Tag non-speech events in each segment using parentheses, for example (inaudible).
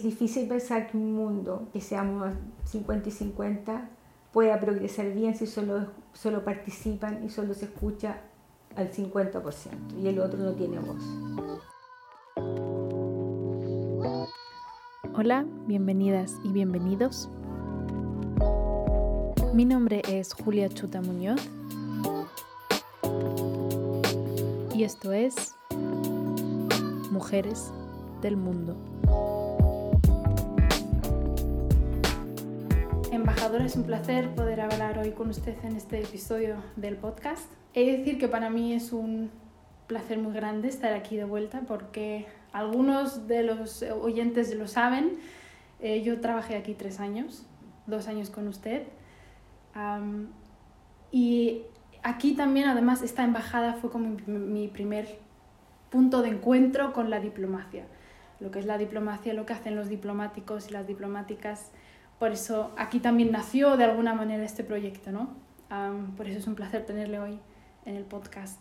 Es difícil pensar que un mundo que seamos 50 y 50 pueda progresar bien si solo, solo participan y solo se escucha al 50% y el otro no tiene voz. Hola, bienvenidas y bienvenidos. Mi nombre es Julia Chuta Muñoz y esto es Mujeres del Mundo. Embajadora, es un placer poder hablar hoy con usted en este episodio del podcast. He de decir que para mí es un placer muy grande estar aquí de vuelta porque algunos de los oyentes lo saben. Eh, yo trabajé aquí tres años, dos años con usted. y aquí también, además, esta embajada fue como mi primer punto de encuentro con la diplomacia. Lo que es la diplomacia, lo que hacen los diplomáticos y las diplomáticas por eso aquí también nació de alguna manera este proyecto, ¿no? por eso es un placer tenerle hoy en el podcast.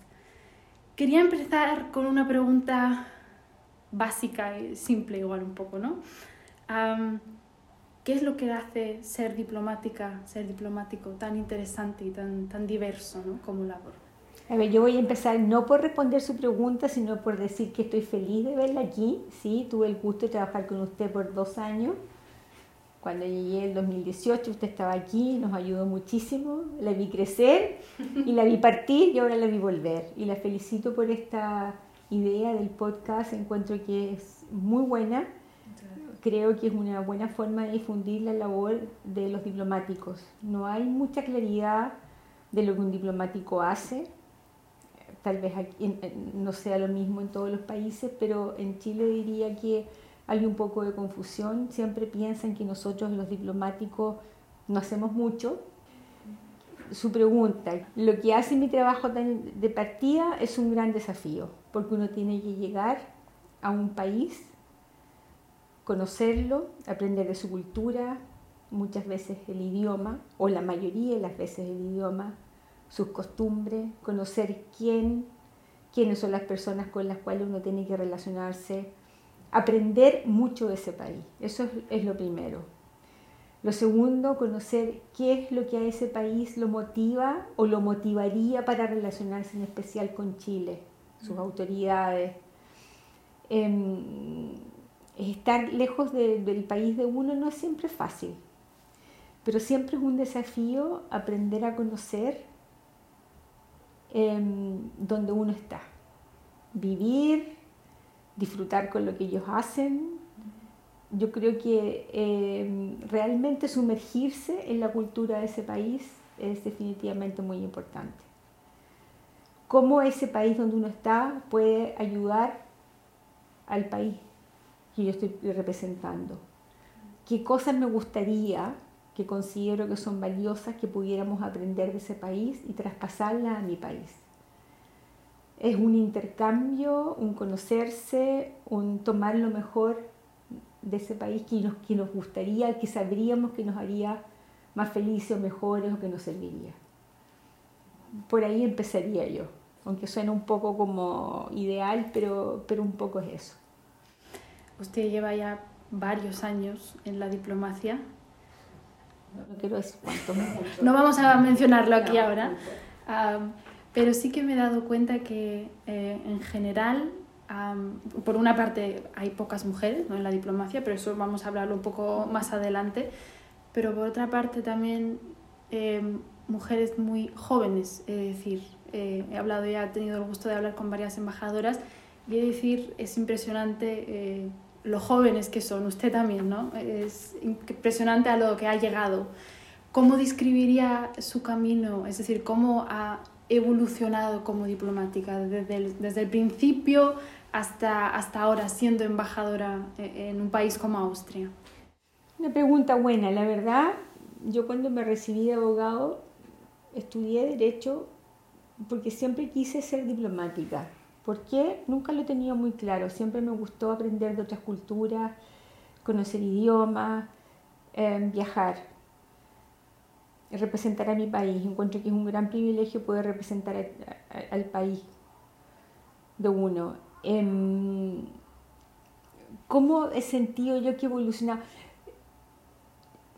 Quería empezar con una pregunta básica y simple igual un poco, ¿no? ¿Qué es lo que hace ser diplomática, ser diplomático tan interesante y tan, tan diverso ¿no? como labor? A ver, yo voy a empezar no por responder su pregunta, sino por decir que estoy feliz de verla aquí. Sí, tuve el gusto de trabajar con usted por dos años cuando llegué en 2018, usted estaba aquí, nos ayudó muchísimo, la vi crecer y la vi partir y ahora la vi volver. Y la felicito por esta idea del podcast, encuentro que es muy buena. Creo que es una buena forma de difundir la labor de los diplomáticos. No hay mucha claridad de lo que un diplomático hace. Tal vez no sea lo mismo en todos los países, pero en Chile diría que hay un poco de confusión, siempre piensan que nosotros los diplomáticos no hacemos mucho. Su pregunta, lo que hace mi trabajo de partida es un gran desafío, porque uno tiene que llegar a un país, conocerlo, aprender de su cultura, muchas veces el idioma, o la mayoría de las veces el idioma, sus costumbres, conocer quién, quiénes son las personas con las cuales uno tiene que relacionarse, aprender mucho de ese país. Eso es, lo primero. Lo segundo, conocer qué es lo que a ese país lo motiva o lo motivaría para relacionarse en especial con Chile, sus autoridades. Em, estar lejos del país de uno no es siempre fácil, pero siempre es un desafío aprender a conocer em, donde uno está. Vivir, disfrutar con lo que ellos hacen. Yo creo que eh, realmente sumergirse en la cultura de ese país es definitivamente muy importante. Cómo ese país donde uno está puede ayudar al país que yo estoy representando. ¿Qué cosas me gustaría que considero que son valiosas que pudiéramos aprender de ese país y traspasarlas a mi país? Es un intercambio, un conocerse, un tomar lo mejor de ese país que nos, que nos gustaría, que sabríamos que nos haría más felices o mejores o que nos serviría. Por ahí empezaría yo, aunque suena un poco como ideal, pero, pero un poco es eso. Usted lleva ya varios años en la diplomacia. No, quiero decir cuánto. no vamos a mencionarlo aquí ahora. Pero sí que me he dado cuenta que eh, en general, por una parte hay pocas mujeres ¿no? en la diplomacia, pero eso vamos a hablarlo un poco más adelante, pero por otra parte también eh, mujeres muy jóvenes, es decir, eh, he hablado ya, he tenido el gusto de hablar con varias embajadoras y he de decir, es impresionante lo jóvenes que son, usted también, ¿no? Es impresionante a lo que ha llegado. ¿Cómo describiría su camino? Es decir, ¿cómo ha evolucionado como diplomática desde el, desde el principio hasta, hasta ahora siendo embajadora e, en un país como Austria? Una pregunta buena, la verdad, yo cuando me recibí de abogado estudié derecho porque siempre quise ser diplomática. ¿Por qué? Nunca lo tenía muy claro, siempre me gustó aprender de otras culturas, conocer idiomas, eh, viajar representar a mi país. Encuentro que es un gran privilegio poder representar al país de uno. Em, ¿Cómo he sentido yo que he evolucionado?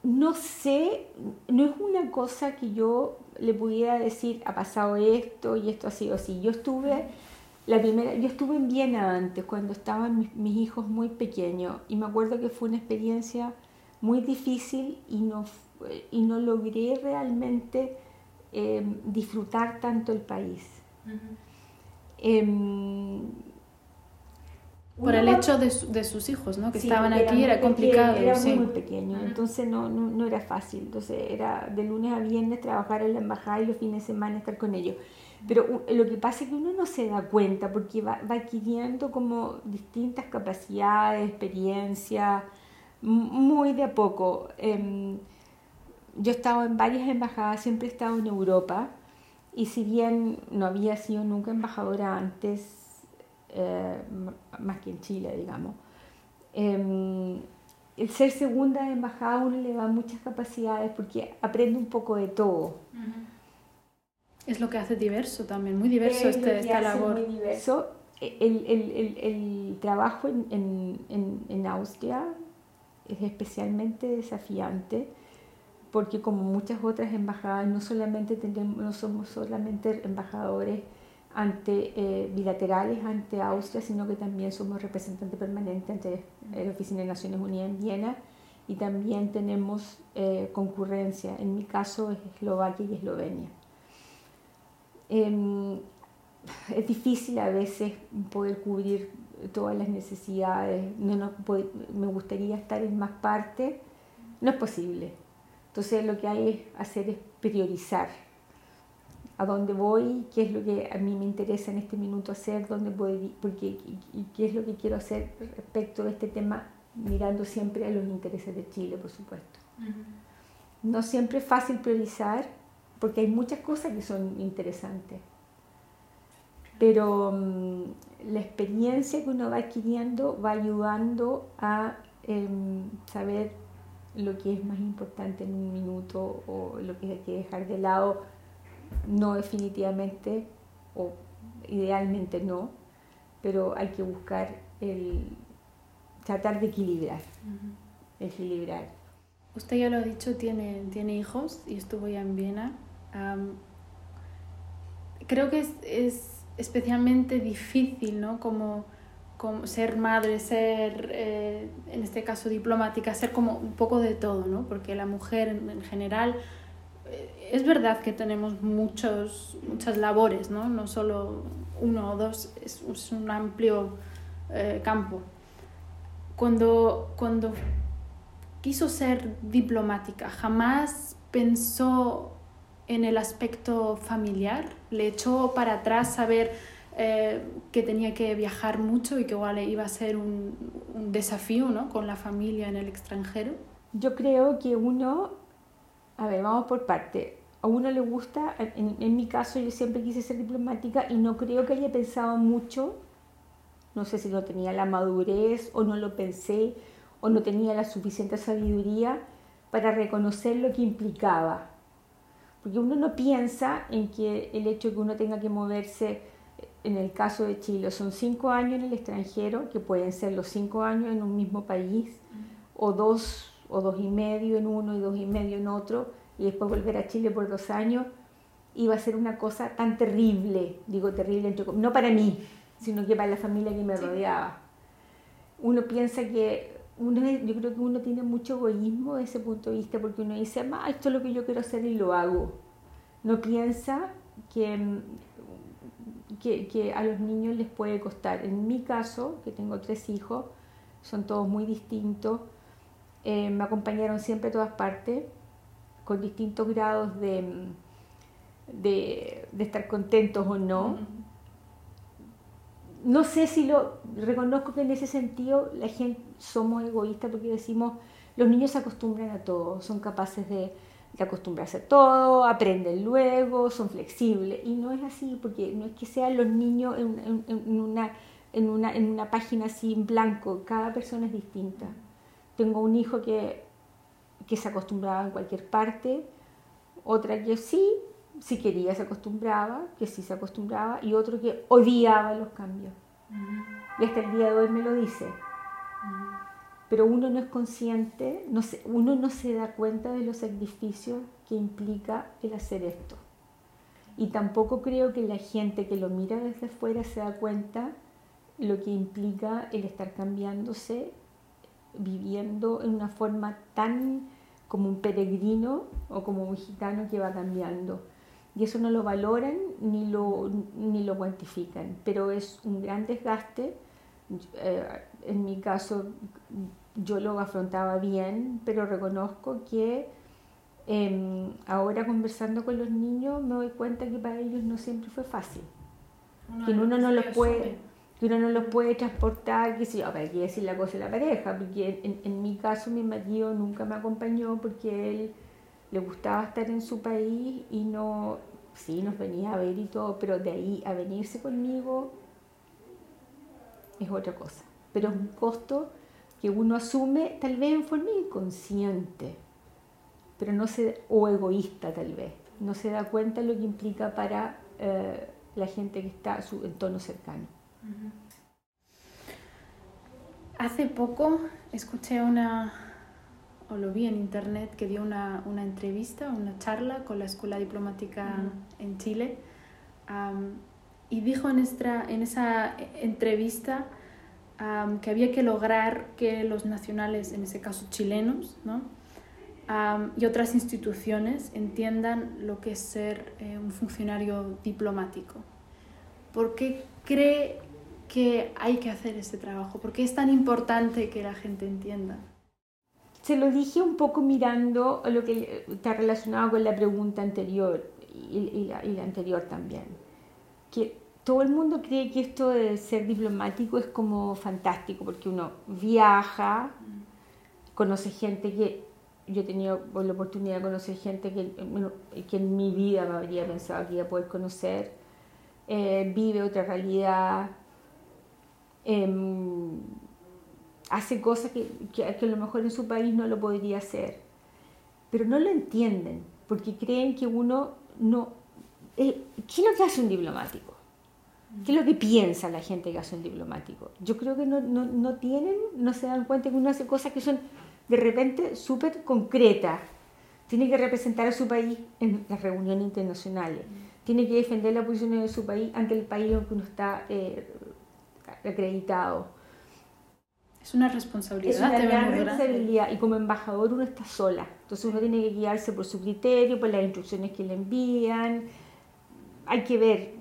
No sé, no es una cosa que yo le pudiera decir, ha pasado esto y esto ha sido así. Yo estuve, la primera, yo estuve en Viena antes, cuando estaban mis, mis hijos muy pequeños, y me acuerdo que fue una experiencia muy difícil y no, y no logré realmente eh, disfrutar tanto el país. Em, Por el hecho de, de, sus hijos, ¿no? Que estaban aquí, era complicado. Era muy, pequeño, entonces no, no, no, era fácil. Entonces era de lunes a viernes trabajar en la embajada y los fines de semana estar con ellos. Pero lo que pasa es que uno no se da cuenta porque va, va adquiriendo como distintas capacidades, experiencias, muy de a poco. Em, yo he estado en varias embajadas, siempre he estado en Europa y si bien no había sido nunca embajadora antes, eh, más que en Chile, digamos, em, el ser segunda embajada a uno le da muchas capacidades porque aprende un poco de todo. Es lo que hace diverso también, muy diverso este, esta labor. Muy diverso. El, el, el, el trabajo en, en, en Austria es especialmente desafiante porque como muchas otras embajadas no solamente tenemos, no somos solamente embajadores ante eh, bilaterales ante Austria, sino que también somos representantes permanentes ante la Oficina de Naciones Unidas en Viena y también tenemos eh, concurrencia, en mi caso es Eslovaquia y Eslovenia. Em, es difícil a veces poder cubrir todas las necesidades, me gustaría estar en más partes, no es posible. Entonces lo que hay es hacer es priorizar a dónde voy, qué es lo que a mí me interesa en este minuto hacer, dónde voy, porque, y, qué es lo que quiero hacer respecto de este tema, mirando siempre a los intereses de Chile, por supuesto. No siempre es fácil priorizar, porque hay muchas cosas que son interesantes pero mm, la experiencia que uno va adquiriendo va ayudando a em, saber lo que es más importante en un minuto o lo que hay que dejar de lado, no definitivamente o idealmente no, pero hay que buscar el tratar de equilibrar, equilibrar. Usted ya lo ha dicho, tiene, tiene hijos y estuvo ya en Viena. creo que es especialmente difícil, ¿no? Como, como ser madre, ser, eh, en este caso, diplomática, ser como un poco de todo, ¿no? Porque la mujer en, general, eh, es verdad que tenemos muchos, muchas labores, ¿no? No solo uno o dos, es, un amplio eh, campo. Cuando, cuando quiso ser diplomática, jamás pensó en el aspecto familiar, le echó para atrás saber eh, que tenía que viajar mucho y que igual iba a ser un, un desafío ¿no? con la familia en el extranjero. Yo creo que uno, a ver, vamos por parte. A uno le gusta, en, en mi caso yo siempre quise ser diplomática y no creo que haya pensado mucho, no sé si no tenía la madurez o no lo pensé o no tenía la suficiente sabiduría para reconocer lo que implicaba porque uno no piensa en que el hecho de que uno tenga que moverse, en el caso de Chile, son cinco años en el extranjero, que pueden ser los cinco años en un mismo país, o dos o dos y medio en uno y dos y medio en otro, y después volver a Chile por dos años, iba a ser una cosa tan terrible, digo terrible, no para mí, sino que para la familia que me rodeaba. Uno piensa que uno, yo creo que uno tiene mucho egoísmo de ese punto de vista porque uno dice, ah, esto es lo que yo quiero hacer y lo hago. No piensa que, mm, que, que, a los niños les puede costar. En mi caso, que tengo tres hijos, son todos muy distintos, eh, me acompañaron siempre a todas partes, con distintos grados de, de, de estar contentos o no. No sé si lo reconozco que en ese sentido la gente somos egoístas porque decimos los niños se acostumbran a todo, son capaces de, acostumbrarse a todo, aprenden luego, son flexibles y no es así porque no es que sean los niños en, una, en, una, en una página así en blanco, cada persona es distinta. Tengo un hijo que, que se acostumbraba en cualquier parte, otra que sí, si quería se acostumbraba, que sí se acostumbraba, y otro que odiaba los cambios. Y hasta el día de hoy me lo dice. Pero uno no es consciente, uno no se da cuenta de los sacrificios que implica el hacer esto. Y tampoco creo que la gente que lo mira desde afuera se da cuenta lo que implica el estar cambiándose, viviendo en una forma tan como un peregrino o como un gitano que va cambiando. Y eso no lo valoran ni lo, ni lo cuantifican, pero es un gran desgaste. Eh, en mi caso, yo lo afrontaba bien, pero reconozco que em, ahora conversando con los niños me doy cuenta que para ellos no siempre fue fácil. que uno no los puede que uno no los puede transportar, que si yo, para qué decir la cosa de la pareja, porque en, en, mi caso mi marido nunca me acompañó porque él le gustaba estar en su país y no, sí, nos venía a ver y todo, pero de ahí a venirse conmigo es otra cosa. Pero es un costo que uno asume tal vez en forma inconsciente, pero no se, o egoísta tal vez, no se da cuenta de lo que implica para eh, la gente que está a su entorno cercano. Hace poco escuché una, o lo vi en internet, que dio una, una entrevista, una charla con la Escuela Diplomática en Chile, y dijo en, en esa entrevista que había que lograr que los nacionales, en ese caso chilenos, ¿no? y otras instituciones entiendan lo que es ser eh, un funcionario diplomático. ¿Por qué cree que hay que hacer este trabajo? ¿Por qué es tan importante que la gente entienda? Se lo dije un poco mirando lo que está relacionado con la pregunta anterior y, la, y la anterior también. Que todo el mundo cree que esto de ser diplomático es como fantástico, porque uno viaja, conoce gente que yo he tenido la oportunidad de conocer gente que, en mi vida me habría pensado que iba a poder conocer, eh, vive otra realidad, em, hace cosas que, que, a lo mejor en su país no lo podría hacer, pero no lo entienden, porque creen que uno no... Eh, ¿Qué es lo que hace un diplomático? ¿Qué es lo que piensa la gente que hace un diplomático? Yo creo que no, no, no tienen, no se dan cuenta que uno hace cosas que son de repente súper concretas. Tiene que representar a su país en las reuniones internacionales. Tiene que defender las posiciones de su país ante el país en que uno está eh, acreditado. Es una responsabilidad. Es una gran responsabilidad y como embajador uno está sola. Entonces uno tiene que guiarse por su criterio, por las instrucciones que le envían. Hay que ver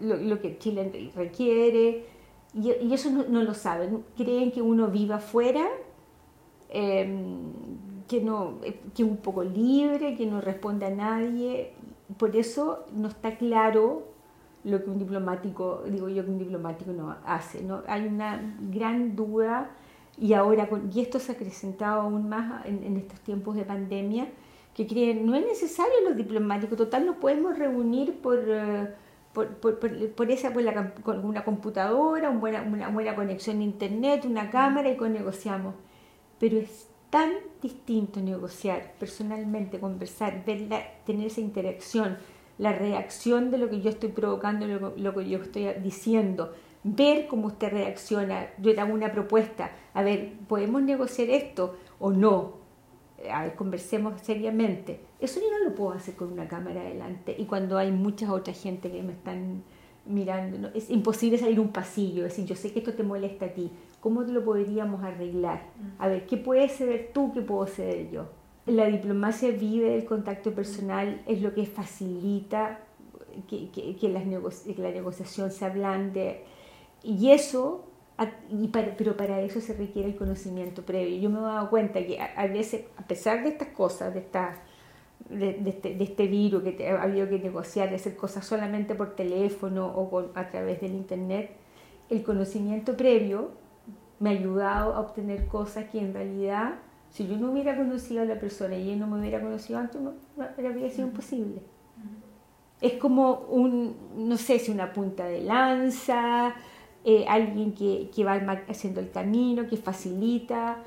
lo, que Chile requiere, y, eso no, lo saben, creen que uno viva afuera, em, que, no, que es un poco libre, que no responde a nadie, por eso no está claro lo que un diplomático, digo yo que un diplomático no hace, ¿no? hay una gran duda y ahora, y esto se ha acrecentado aún más en, estos tiempos de pandemia, que creen, no es necesario los diplomáticos, total nos podemos reunir por... Eh, por, por, por, esa, la, con una computadora, una buena, una buena conexión a internet, una cámara y con negociamos. Pero es tan distinto negociar personalmente, conversar, verla, tener esa interacción, la reacción de lo que yo estoy provocando, lo, lo que yo estoy diciendo, ver cómo usted reacciona, yo le hago una propuesta, a ver, ¿podemos negociar esto o no? A ver, conversemos seriamente. Eso yo no lo puedo hacer con una cámara adelante y cuando hay muchas otras gente que me están mirando, es imposible salir un pasillo, es decir, yo sé que esto te molesta a ti, ¿cómo lo podríamos arreglar? Mm. A ver, ¿qué puedes ceder tú, qué puedo ceder yo? La diplomacia vive del contacto personal, es lo que facilita que, que, que, que la negociación se ablande y eso pero para eso se requiere el conocimiento previo. Yo me he dado cuenta que a, veces, a pesar de estas cosas, de, esta, de, este, de este virus que ha habido que negociar, de hacer cosas solamente por teléfono o a través del internet, el conocimiento previo me ha ayudado a obtener cosas que en realidad, si yo no hubiera conocido a la persona y él no me hubiera conocido antes, no, no habría sido imposible. Es como un, no sé si una punta de lanza, eh, alguien que, que, va haciendo el camino, que facilita.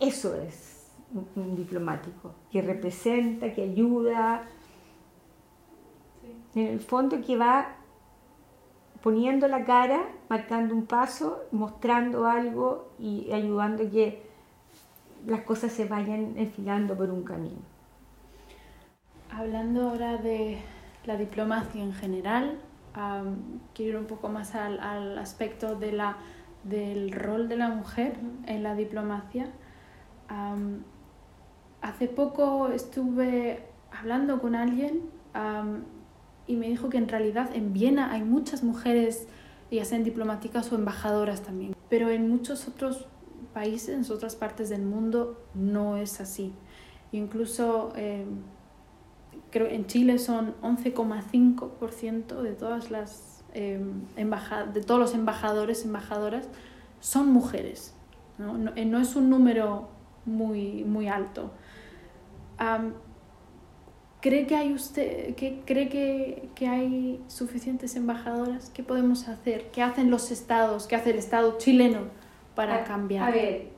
Eso es un, diplomático, que representa, que ayuda. En el fondo que va poniendo la cara, marcando un paso, mostrando algo y ayudando a que las cosas se vayan enfilando por un camino. Hablando ahora de la diplomacia en general, quiero ir un poco más al, al aspecto de la, del rol de la mujer en la diplomacia. hace poco estuve hablando con alguien y me dijo que en realidad en Viena hay muchas mujeres, ya sean diplomáticas o embajadoras también, pero en muchos otros países, en otras partes del mundo, no es así. Incluso eh, creo en Chile son 11,5% de todas las eh, de todos los embajadores embajadoras son mujeres. No, no, eh, es un número muy, muy alto. ¿Cree que hay usted, que, cree que, que, hay suficientes embajadoras? ¿Qué podemos hacer? ¿Qué hacen los estados? ¿Qué hace el estado chileno para cambiar? A ver, em,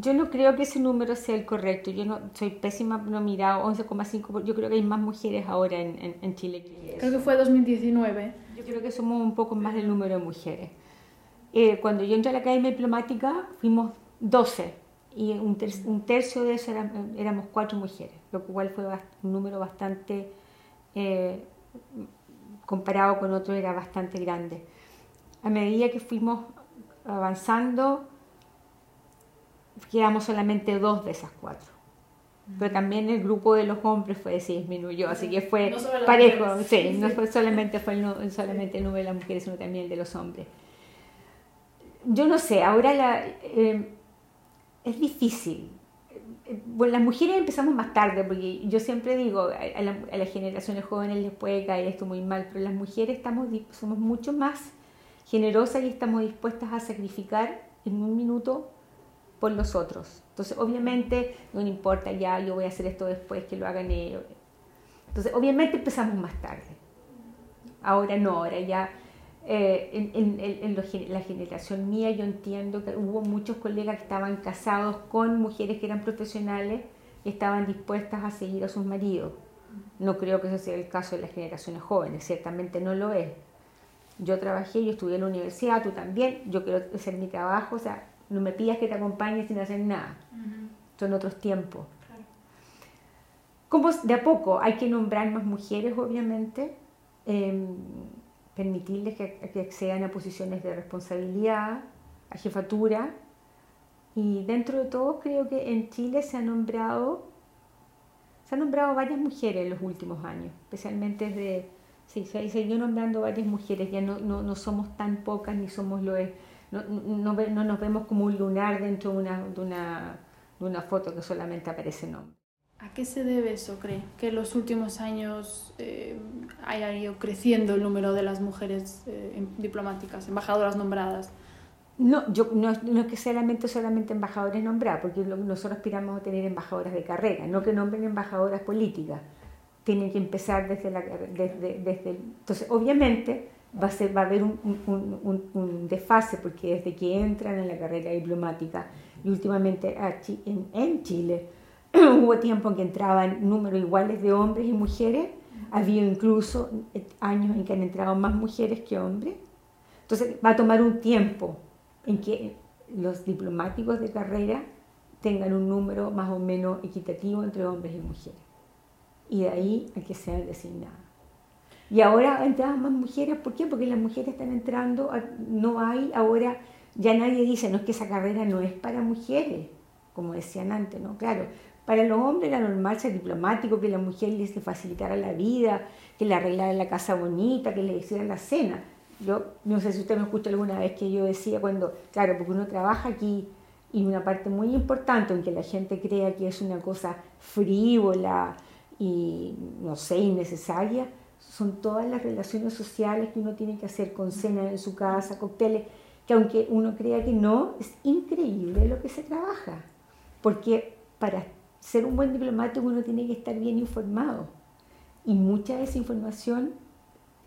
yo no creo que ese número sea el correcto. Yo no soy pésima, no he mirado 11,5. Yo creo que hay más mujeres ahora en, en, Chile que Creo que fue 2019. Yo creo que somos un poco más del número de mujeres. Eh, cuando yo entré a la Academia Diplomática, fuimos 12 y un, tercio de eso éramos cuatro mujeres, lo cual fue un número bastante, eh, comparado con otros, era bastante grande. A medida que fuimos avanzando, quedamos solamente dos de esas cuatro. Pero también el grupo de los hombres fue, disminuyó, así que fue parejo, sí, no fue solamente, fue el, solamente el número de las mujeres, sino también el de los hombres. Yo no sé, ahora la... Eh, es difícil. Bueno, las mujeres empezamos más tarde, porque yo siempre digo, a, las generaciones jóvenes les puede caer esto muy mal, pero las mujeres estamos, somos mucho más generosas y estamos dispuestas a sacrificar en un minuto por los otros. Entonces, obviamente, no importa ya, yo voy a hacer esto después, que lo hagan ellos. Entonces, obviamente empezamos más tarde. Ahora no, ahora ya eh, en, la generación mía yo entiendo que hubo muchos colegas que estaban casados con mujeres que eran profesionales y estaban dispuestas a seguir a sus maridos. No creo que ese sea el caso de las generaciones jóvenes, ciertamente no lo es. Yo trabajé, yo estudié en la universidad, tú también, yo quiero hacer mi trabajo, o sea, no me pidas que te acompañe sin hacer nada. Son otros tiempos. Como de a poco hay que nombrar más mujeres, obviamente. Em, permitirles que, accedan a posiciones de responsabilidad, a jefatura. Y dentro de todo creo que en Chile se ha nombrado, se han nombrado varias mujeres en los últimos años, especialmente desde, sí, se siguió nombrando varias mujeres, ya no, no, no somos tan pocas ni somos lo no, no, no, nos vemos como un lunar dentro de una, de una, de una foto que solamente aparece nombre. ¿A qué se debe eso, cree? Que en los últimos años eh, haya ido creciendo el número de las mujeres eh, diplomáticas, embajadoras nombradas. No, yo, no, no, es que solamente, solamente embajadores nombradas, porque nosotros aspiramos a tener embajadoras de carrera, no que nombren embajadoras políticas. Tienen que empezar desde la... Desde, desde, entonces, obviamente, va a, haber un, desfase, porque desde que entran en la carrera diplomática, y últimamente en, Chile, (clears throat) Hubo tiempo en que entraban números iguales de hombres y mujeres. Había incluso eh, años en que han entrado más mujeres que hombres. Entonces va a tomar un tiempo en que los diplomáticos de carrera tengan un número más o menos equitativo entre hombres y mujeres. Y de ahí a que sean designadas. Y ahora entraban más mujeres, ¿por qué? Porque las mujeres están entrando, no hay ahora, ya nadie dice, no es que esa carrera no es para mujeres, como decían antes, ¿no? Claro, para los hombres era normal ser diplomático, que la mujer les facilitara la vida, que le arreglara la casa bonita, que le hiciera la cena. Yo no sé si usted me escucha alguna vez que yo decía cuando, claro, porque uno trabaja aquí y una parte muy importante en que la gente crea que es una cosa frívola y, no sé, innecesaria, son todas las relaciones sociales que uno tiene que hacer con cena en su casa, cócteles, que aunque uno crea que no, es increíble lo que se trabaja. Porque para ser un buen diplomático uno tiene que estar bien informado. Y mucha de esa información,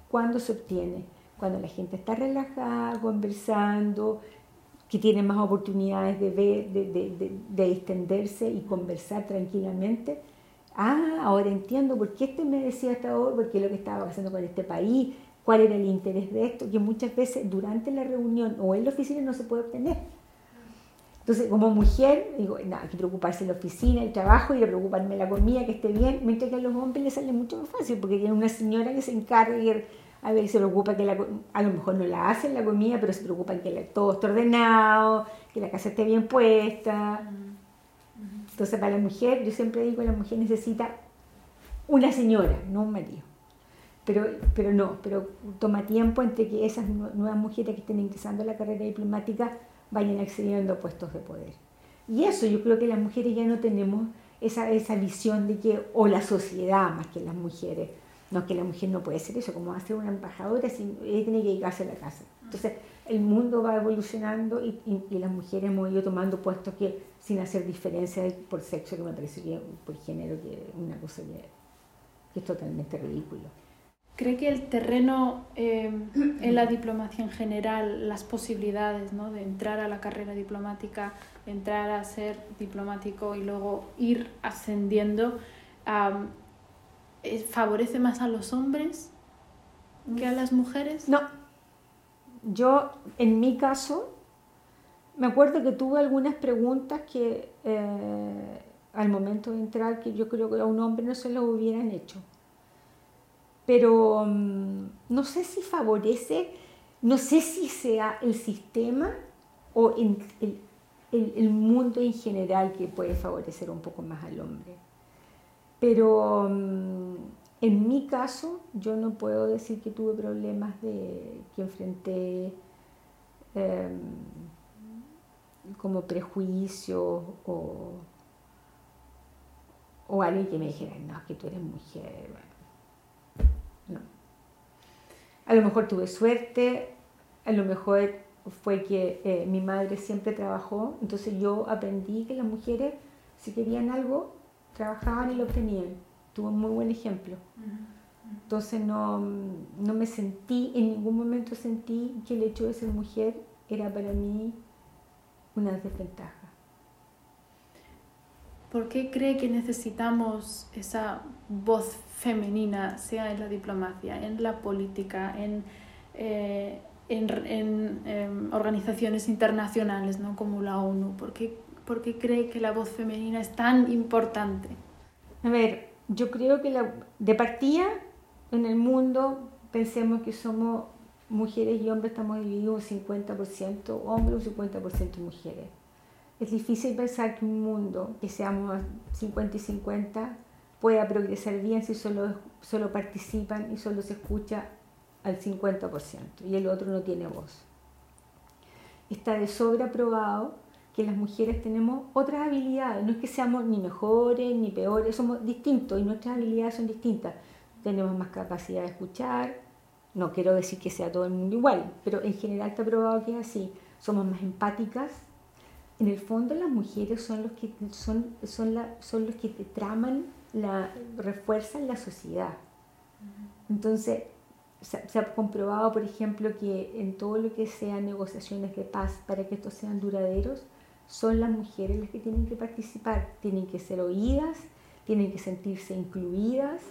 ¿cuándo se obtiene? Cuando la gente está relajada, conversando, que tiene más oportunidades de, ver, de, de, de, extenderse y conversar tranquilamente. Ah, ahora entiendo por qué este me decía hasta ahora, porque lo que estaba pasando con este país. cuál era el interés de esto, que muchas veces durante la reunión o en la oficina no se puede obtener. Entonces, como mujer, digo, nada, hay que preocuparse en la oficina, el trabajo, y de preocuparme la comida, que esté bien, mientras que a los hombres les sale mucho más fácil, porque tienen una señora que se encarga y a ver, se preocupa que la, a lo mejor no la hacen la comida, pero se preocupa que todo esté ordenado, que la casa esté bien puesta. Entonces, para la mujer, yo siempre digo, la mujer necesita una señora, no un marido. Pero, pero no, pero toma tiempo entre que esas nuevas mujeres que estén ingresando a la carrera diplomática vayan accediendo a puestos de poder. Y eso yo creo que las mujeres ya no tenemos esa, esa visión de que, o la sociedad más que las mujeres, no que la mujer no puede ser eso, como hacer una embajadora, si ella tiene que dedicarse a la casa. Entonces, el mundo va evolucionando y, y, las mujeres hemos ido tomando puestos que sin hacer diferencia por sexo, que me parece que por género, que es una cosa que, que es totalmente ridículo. ¿Cree que el terreno em, (clears throat) en la diplomacia en general, las posibilidades ¿no? de entrar a la carrera diplomática, entrar a ser diplomático y luego ir ascendiendo, favorece más a los hombres que a las mujeres? No. Yo, en mi caso, me acuerdo que tuve algunas preguntas que eh, al momento de entrar, que yo creo que a un hombre no se lo hubieran hecho pero mm, no sé si favorece, no sé si sea el sistema o el, el, mundo en general que puede favorecer un poco más al hombre. Pero mm, en mi caso, yo no puedo decir que tuve problemas de que enfrenté em, como prejuicios o, o alguien que me dijera, no, que tú eres mujer a lo mejor tuve suerte, a lo mejor fue que eh, mi madre siempre trabajó, entonces yo aprendí que las mujeres, si querían algo, trabajaban y lo obtenían. Tuve un muy buen ejemplo. Entonces no, no me sentí, en ningún momento sentí que el hecho de ser mujer era para mí una desventaja. ¿Por qué cree que necesitamos esa voz femenina, sea en la diplomacia, en la política, en, eh, en, em, organizaciones internacionales ¿no? como la ONU? ¿Por qué, ¿Por qué cree que la voz femenina es tan importante? A ver, yo creo que la, de partida en el mundo pensemos que somos mujeres y hombres, estamos divididos un 50% hombres, un 50% mujeres es difícil pensar que un mundo que seamos 50 y 50 pueda progresar bien si solo, solo participan y solo se escucha al 50% y el otro no tiene voz. Está de sobra probado que las mujeres tenemos otras habilidades, no es que seamos ni mejores ni peores, somos distintos y nuestras habilidades son distintas. Tenemos más capacidad de escuchar, no quiero decir que sea todo el mundo igual, pero en general está probado que es así. Somos más empáticas, en el fondo las mujeres son los que, son, son, la, son los que te traman, la, refuerzan la sociedad. Entonces, se, ha comprobado, por ejemplo, que en todo lo que sean negociaciones de paz, para que estos sean duraderos, son las mujeres las que tienen que participar, tienen que ser oídas, tienen que sentirse incluidas,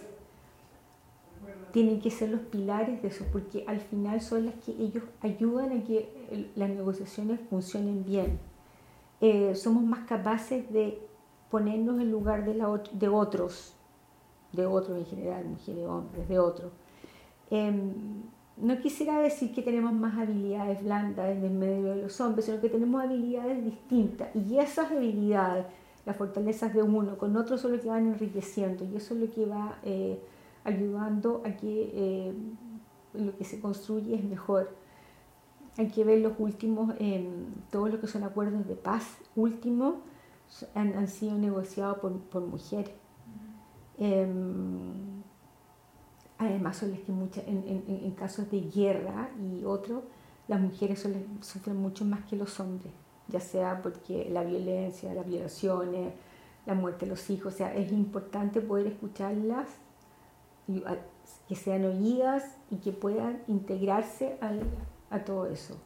tienen que ser los pilares de eso, porque al final son las que ellos ayudan a que las negociaciones funcionen bien. Eh, somos más capaces de ponernos en lugar de, la, de otros, de otros en general, mujeres, hombres, de otros. Em, no quisiera decir que tenemos más habilidades blandas en el medio de los hombres, sino que tenemos habilidades distintas. Y esas habilidades, las fortalezas de uno con otro son lo que van enriqueciendo y eso es lo que va eh, ayudando a que eh, lo que se construye es mejor hay que ver los últimos, eh, todos los que son acuerdos de paz últimos han, sido negociados por, mujeres. Em, además son las que muchas, en, casos de guerra y otros, las mujeres sufren mucho más que los hombres, ya sea porque la violencia, las violaciones, la muerte de los hijos, o sea, es importante poder escucharlas, que sean oídas y que puedan integrarse al, a todo eso.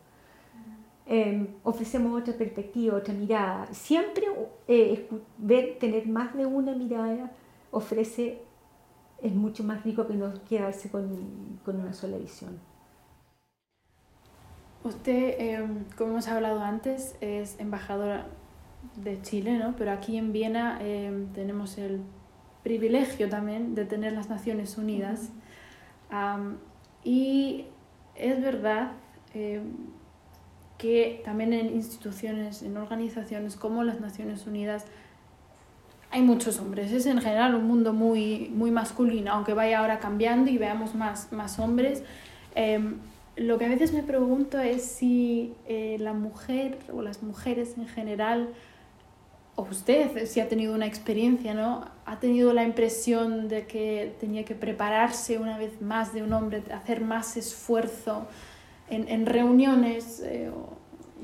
Em, ofrecemos otra perspectiva, otra mirada. Siempre eh, ver, tener más de una mirada ofrece es mucho más rico que no quedarse con, con una sola visión. Usted, em, como hemos hablado antes, es embajadora de Chile, ¿no? pero aquí en Viena em, tenemos el privilegio también de tener las Naciones Unidas. y es verdad em, que también en instituciones, en organizaciones como las Naciones Unidas, hay muchos hombres. Es en general un mundo muy, muy masculino, aunque vaya ahora cambiando y veamos más, más hombres lo que a veces me pregunto es si eh, la mujer o las mujeres en general, o usted, si ha tenido una experiencia, ¿no? Ha tenido la impresión de que tenía que prepararse una vez más de un hombre, hacer más esfuerzo en, en reuniones eh, o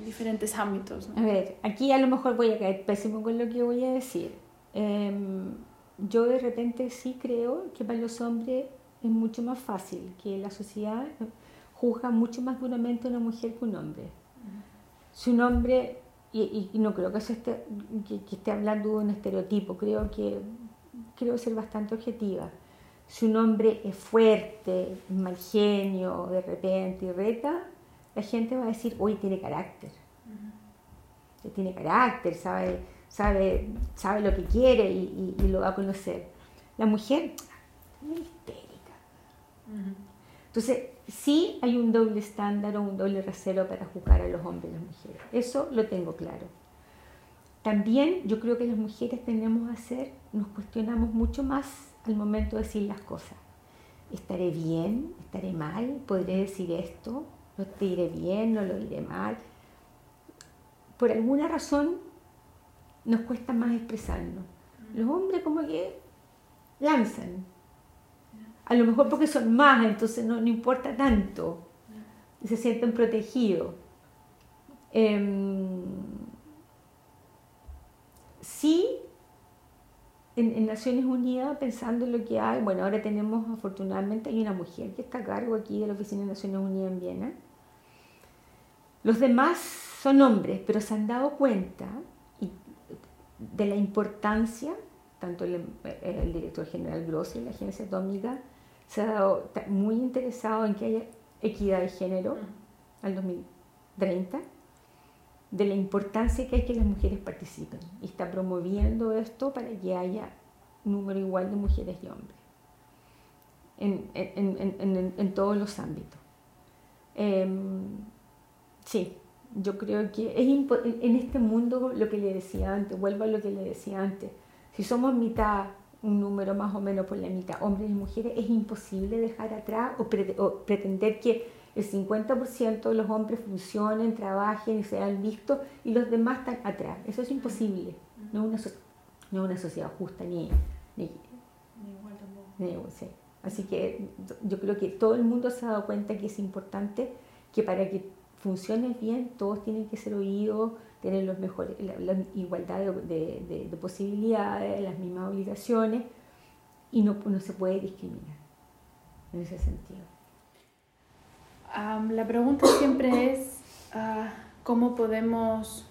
diferentes ámbitos. A ver, aquí a lo mejor voy a caer pésimo con lo que voy a decir. Em, yo de repente sí creo que para los hombres es mucho más fácil que la sociedad juzga mucho más duramente a una mujer que un hombre. Si un hombre, y, no creo que, esté, que, esté hablando de un estereotipo, creo que creo ser bastante objetiva. Si un hombre es fuerte, mal genio, de repente y reta, la gente va a decir, hoy tiene carácter. Tiene carácter, sabe, sabe, sabe lo que quiere y, lo va a conocer. La mujer, es histérica. Entonces, sí hay un doble estándar o un doble rasero para juzgar a los hombres y las mujeres. Eso lo tengo claro. También yo creo que las mujeres tenemos a hacer, nos cuestionamos mucho más al momento de decir las cosas. ¿Estaré bien? ¿Estaré mal? ¿Podré decir esto? ¿No te diré bien? ¿No lo diré mal? Por alguna razón nos cuesta más expresarnos. Los hombres como que lanzan, a lo mejor porque son más, entonces no, importa tanto, se sienten protegidos. Em, sí, en, Naciones Unidas, pensando en lo que hay, bueno, ahora tenemos afortunadamente, hay una mujer que está a cargo aquí de la Oficina de Naciones Unidas en Viena. Los demás son hombres, pero se han dado cuenta de la importancia, tanto el, el director general Grossi la Agencia Atómica, se ha dado muy interesado en que haya equidad de género al 2030, de la importancia que hay que las mujeres participen y está promoviendo esto para que haya número igual de mujeres y hombres en, todos los ámbitos. Em, sí, yo creo que es en este mundo lo que le decía antes, vuelvo a lo que le decía antes, si somos mitad un número más o menos por la mitad, hombres y mujeres, es imposible dejar atrás o, pretender que el 50% de los hombres funcionen, trabajen y sean vistos y los demás están atrás. Eso es imposible. No es una, no una sociedad justa ni, ni, igual tampoco. Así que yo creo que todo el mundo se ha dado cuenta que es importante que para que funcione bien todos tienen que ser oídos tener los mejores, la, igualdad de, de, posibilidades, las mismas obligaciones y no, no se puede discriminar en ese sentido. la pregunta siempre es uh, cómo podemos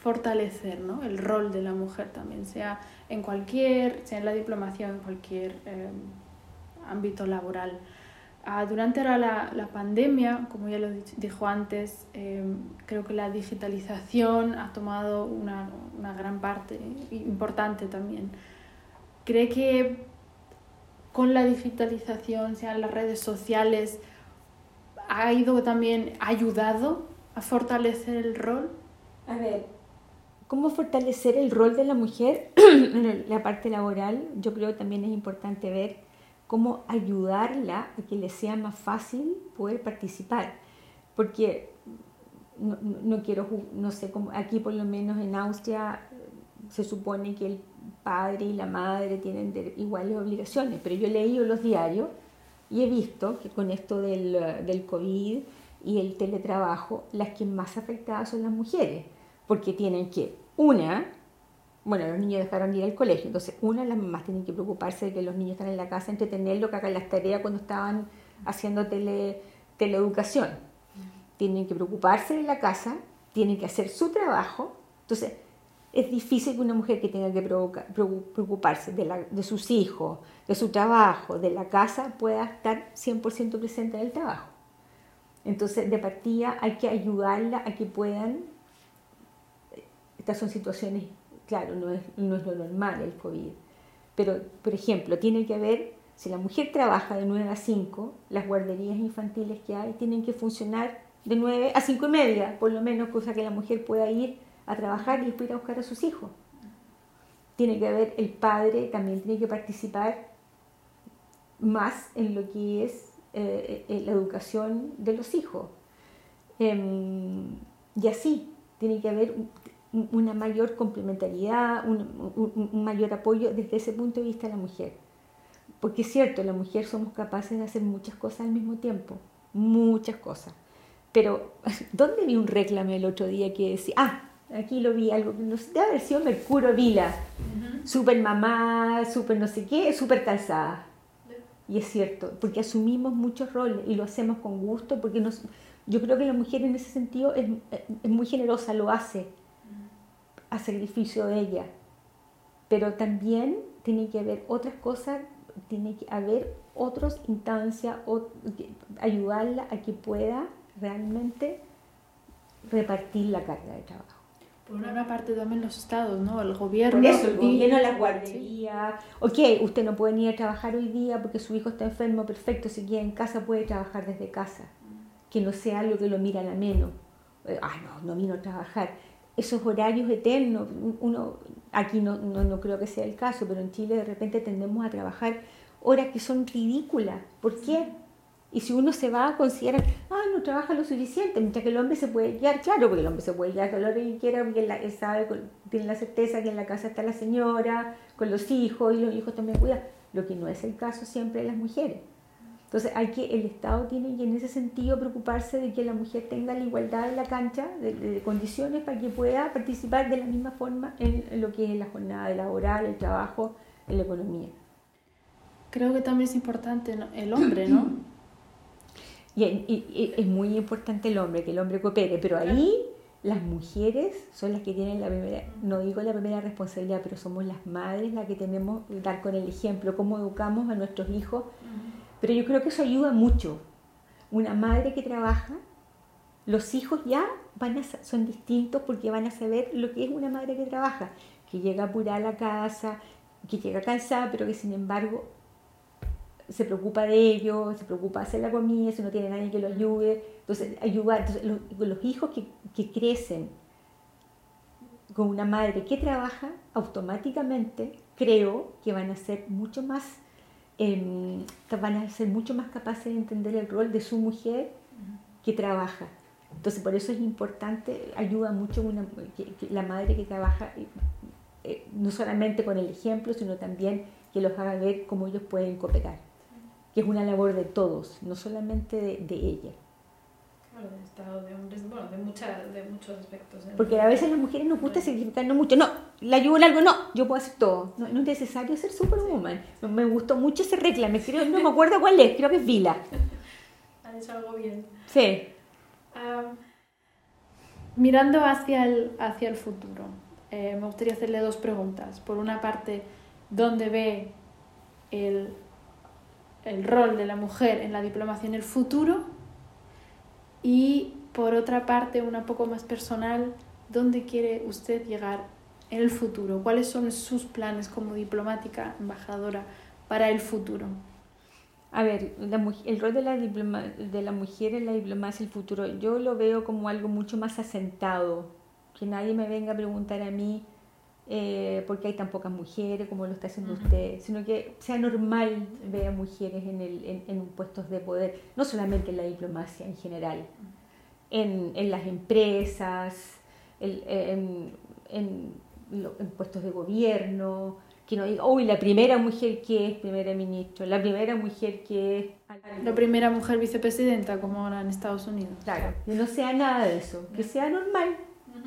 fortalecer ¿no? el rol de la mujer también, sea en cualquier, sea en la diplomacia o en cualquier eh, ámbito laboral. Ah, durante la, la, pandemia, como ya lo dijo antes, eh, creo que la digitalización ha tomado una, una, gran parte importante también. ¿Cree que con la digitalización, sean las redes sociales, ha ido también ayudado a fortalecer el rol? A ver, ¿cómo fortalecer el rol de la mujer (clears throat) en la parte laboral? Yo creo que también es importante ver cómo ayudarla a que le sea más fácil poder participar. Porque no, quiero, no sé, como aquí por lo menos en Austria se supone que el padre y la madre tienen iguales obligaciones, pero yo he leído los diarios y he visto que con esto del, del COVID y el teletrabajo, las que más afectadas son las mujeres, porque tienen que, una, bueno, los niños dejaron de ir al colegio, entonces una de las mamás tienen que preocuparse de que los niños están en la casa, entretenerlo, que hagan las tareas cuando estaban haciendo tele, teleeducación. Tienen que preocuparse de la casa, tienen que hacer su trabajo, entonces es difícil que una mujer que tenga que preocuparse de, la, de sus hijos, de su trabajo, de la casa, pueda estar 100% presente en el trabajo. Entonces, de partida hay que ayudarla a que puedan, estas son situaciones, claro, no es, no es lo normal el COVID, pero, por ejemplo, tiene que haber, si la mujer trabaja de 9 a 5, las guarderías infantiles que hay tienen que funcionar de 9 a 5 y media, por lo menos, cosa que la mujer pueda ir a trabajar y después ir a buscar a sus hijos. Tiene que haber, el padre también tiene que participar más en lo que es eh, eh, la educación de los hijos. Em, y así, tiene que haber una mayor complementariedad, un, un, mayor apoyo desde ese punto de vista a la mujer. Porque es cierto, la mujer somos capaces de hacer muchas cosas al mismo tiempo, muchas cosas. Pero, (laughs) ¿dónde vi un reclame el otro día que decía, ah, Aquí lo vi, algo, no sé, debe haber sido Mercurio Vila. Súper mamá, súper no sé qué, súper calzada. Y es cierto, porque asumimos muchos roles y lo hacemos con gusto, porque nos, yo creo que la mujer en ese sentido es, es muy generosa, lo hace a sacrificio de ella. Pero también tiene que haber otras cosas, tiene que haber otras instancias, ayudarla a que pueda realmente repartir la carga de trabajo. Por una parte también los estados, ¿no? El gobierno. Por eso, el gobierno, la guardería. Ok, usted no puede ni ir a trabajar hoy día porque su hijo está enfermo, perfecto, si quiere en casa puede trabajar desde casa. Que no sea algo que lo mira a menos. Ah, no, no vino a trabajar. Esos horarios eternos, uno, aquí no, no, no creo que sea el caso, pero en Chile de repente tendemos a trabajar horas que son ridículas. ¿Por qué? Y si uno se va a considerar, ah, no trabaja lo suficiente, mientras que el hombre se puede quedar, claro, porque el hombre se puede quedar con lo que quiera, porque él, sabe, tiene la certeza que en la casa está la señora, con los hijos, y los hijos también cuidan, lo que no es el caso siempre de las mujeres. Entonces hay que, el Estado tiene que en ese sentido preocuparse de que la mujer tenga la igualdad en la cancha de, condiciones para que pueda participar de la misma forma en, en lo que es la jornada laboral, el trabajo, en la economía. Creo que también es importante el hombre, ¿no? (clears throat) Y, es muy importante el hombre, que el hombre coopere, pero ahí las mujeres son las que tienen la primera, no digo la primera responsabilidad, pero somos las madres las que tenemos que dar con el ejemplo, cómo educamos a nuestros hijos. Pero yo creo que eso ayuda mucho. Una madre que trabaja, los hijos ya van a, son distintos porque van a saber lo que es una madre que trabaja, que llega apurada a la casa, que llega cansada, pero que sin embargo se preocupa de ellos, se preocupa de hacer la comida, si no tiene nadie que lo ayude. Entonces, ayudar. los, hijos que, que, crecen con una madre que trabaja, automáticamente creo que van a ser mucho más, em, van a ser mucho más capaces de entender el rol de su mujer que trabaja. Entonces, por eso es importante, ayuda mucho una, la madre que trabaja, eh, no solamente con el ejemplo, sino también que los haga ver cómo ellos pueden cooperar que es una labor de todos, no solamente de, ella. Claro, de Estado de hombres, bueno, de, de muchos aspectos. Porque a veces las mujeres nos gusta no mucho. No, la ayudo en algo, no, yo puedo hacer todo. No, es necesario ser superwoman. Me gustó mucho ese reclame, creo, no me (laughs) acuerdo cuál es, creo que es Vila. Han hecho algo bien. Sí. mirando hacia el, hacia el futuro, eh, me gustaría hacerle dos preguntas. Por una parte, ¿dónde ve el el rol de la mujer en la diplomacia en el futuro y por otra parte, una poco más personal, ¿dónde quiere usted llegar en el futuro? ¿Cuáles son sus planes como diplomática, embajadora, para el futuro? A ver, el rol de la, de la mujer en la diplomacia el futuro, yo lo veo como algo mucho más asentado, que nadie me venga a preguntar a mí eh, porque hay tan pocas mujeres como lo está haciendo usted, sino que sea normal ver a mujeres en, el, en, puestos de poder, no solamente en la diplomacia en general, en, en las empresas, en, en, puestos de gobierno, que no diga, uy, la primera mujer que es primera ministra, la primera mujer que es... La primera mujer vicepresidenta, como ahora en Estados Unidos. Claro, que no sea nada de eso, que sea normal,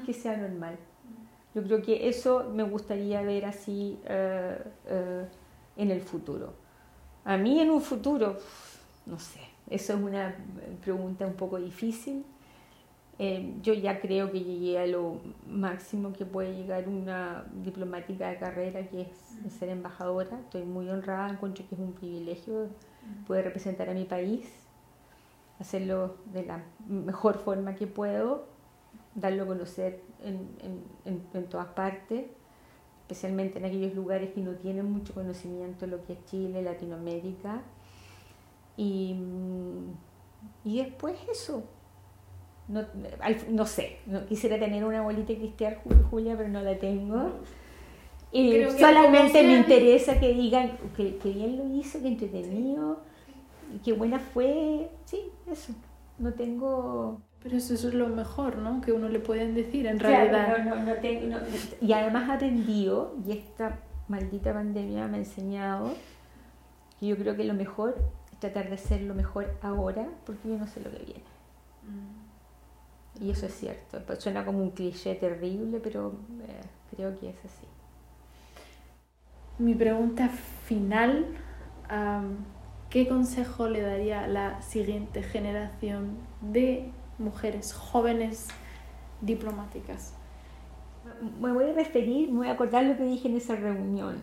que sea normal. Yo creo que eso me gustaría ver así eh, eh, en el futuro. A mí en un futuro, no sé, eso es una pregunta un poco difícil. Eh, yo ya creo que llegué a lo máximo que puede llegar una diplomática de carrera, que es ser embajadora. Estoy muy honrada, encuentro que es un privilegio poder representar a mi país, hacerlo de la mejor forma que puedo, darlo a conocer en, en, en todas partes especialmente en aquellos lugares que no tienen mucho conocimiento de lo que es Chile, Latinoamérica. Y, mm, y después eso. No, no sé, no, quisiera tener una bolita cristiana, Julia, pero no la tengo. Y solamente me interesa que digan que, que, bien lo hizo, que entretenido, que buena fue. Sí, eso. No tengo. Pero eso, es lo mejor, ¿no? Que uno le pueden decir en realidad. No, no, tengo, y además aprendido, y esta maldita pandemia me ha enseñado, que yo creo que lo mejor es tratar de hacer lo mejor ahora, porque yo no sé lo que viene. Y eso es cierto. Pues suena como un cliché terrible, pero eh, creo que es así. Mi pregunta final, ¿qué consejo le daría a la siguiente generación de mujeres jóvenes diplomáticas. Me voy a referir, me voy a acordar lo que dije en esa reunión,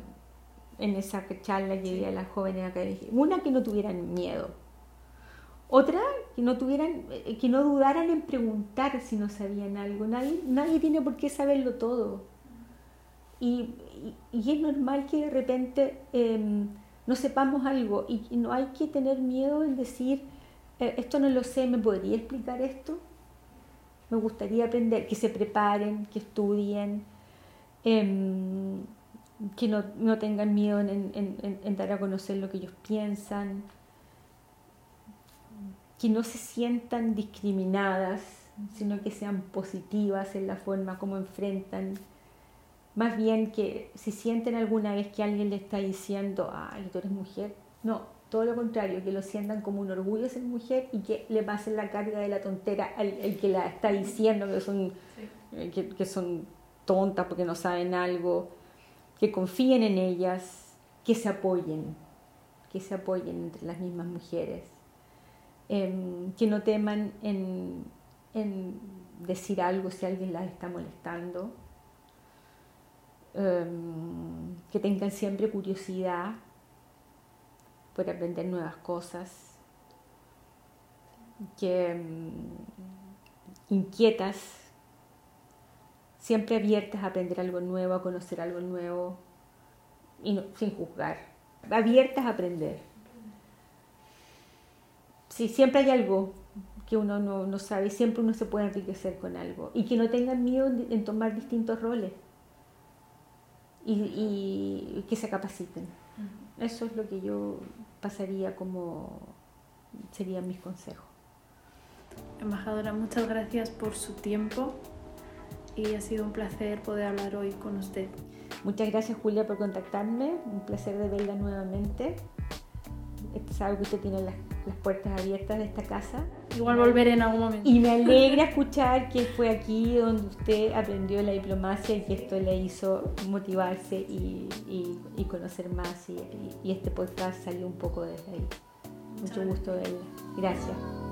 en esa charla que di a las jóvenes acá. Una, que no tuvieran miedo. Otra, que no, tuvieran, eh, que no dudaran en preguntar si no sabían algo. Nadie, nadie tiene por qué saberlo todo. Y, y, es normal que de repente em, no sepamos algo y no hay que tener miedo en decir, eh, esto no lo sé, ¿me podría explicar esto? Me gustaría aprender, que se preparen, que estudien, em, que no, tengan miedo en, dar a conocer lo que ellos piensan, que no se sientan discriminadas, sino que sean positivas en la forma como enfrentan. Más bien que si sienten alguna vez que alguien le está diciendo, ay, tú eres mujer, no, todo lo contrario, que lo sientan como un orgullo ser mujer y que le pasen la carga de la tontera al que la está diciendo que son, eh, que, son tontas porque no saben algo, que confíen en ellas, que se apoyen, que se apoyen entre las mismas mujeres, em, que no teman en, en, decir algo si alguien las está molestando, em, que tengan siempre curiosidad por aprender nuevas cosas, que mm, inquietas, siempre abiertas a aprender algo nuevo, a conocer algo nuevo, y sin juzgar, abiertas a aprender. Si siempre hay algo que uno no, sabe, siempre uno se puede enriquecer con algo, y que no tengan miedo en tomar distintos roles, y que se capaciten. Eso es lo que yo pasaría como serían mis consejos. Embajadora, muchas gracias por su tiempo y ha sido un placer poder hablar hoy con usted. Muchas gracias Julia por contactarme, un placer de verla nuevamente. Sabe que usted tiene las, las puertas abiertas de esta casa. Igual volveré en algún momento. Y me alegra (laughs) escuchar que fue aquí donde usted aprendió la diplomacia y que esto le hizo motivarse y, y, conocer más. Y, y, este podcast salió un poco desde ahí. Mucho gusto verla. Gracias.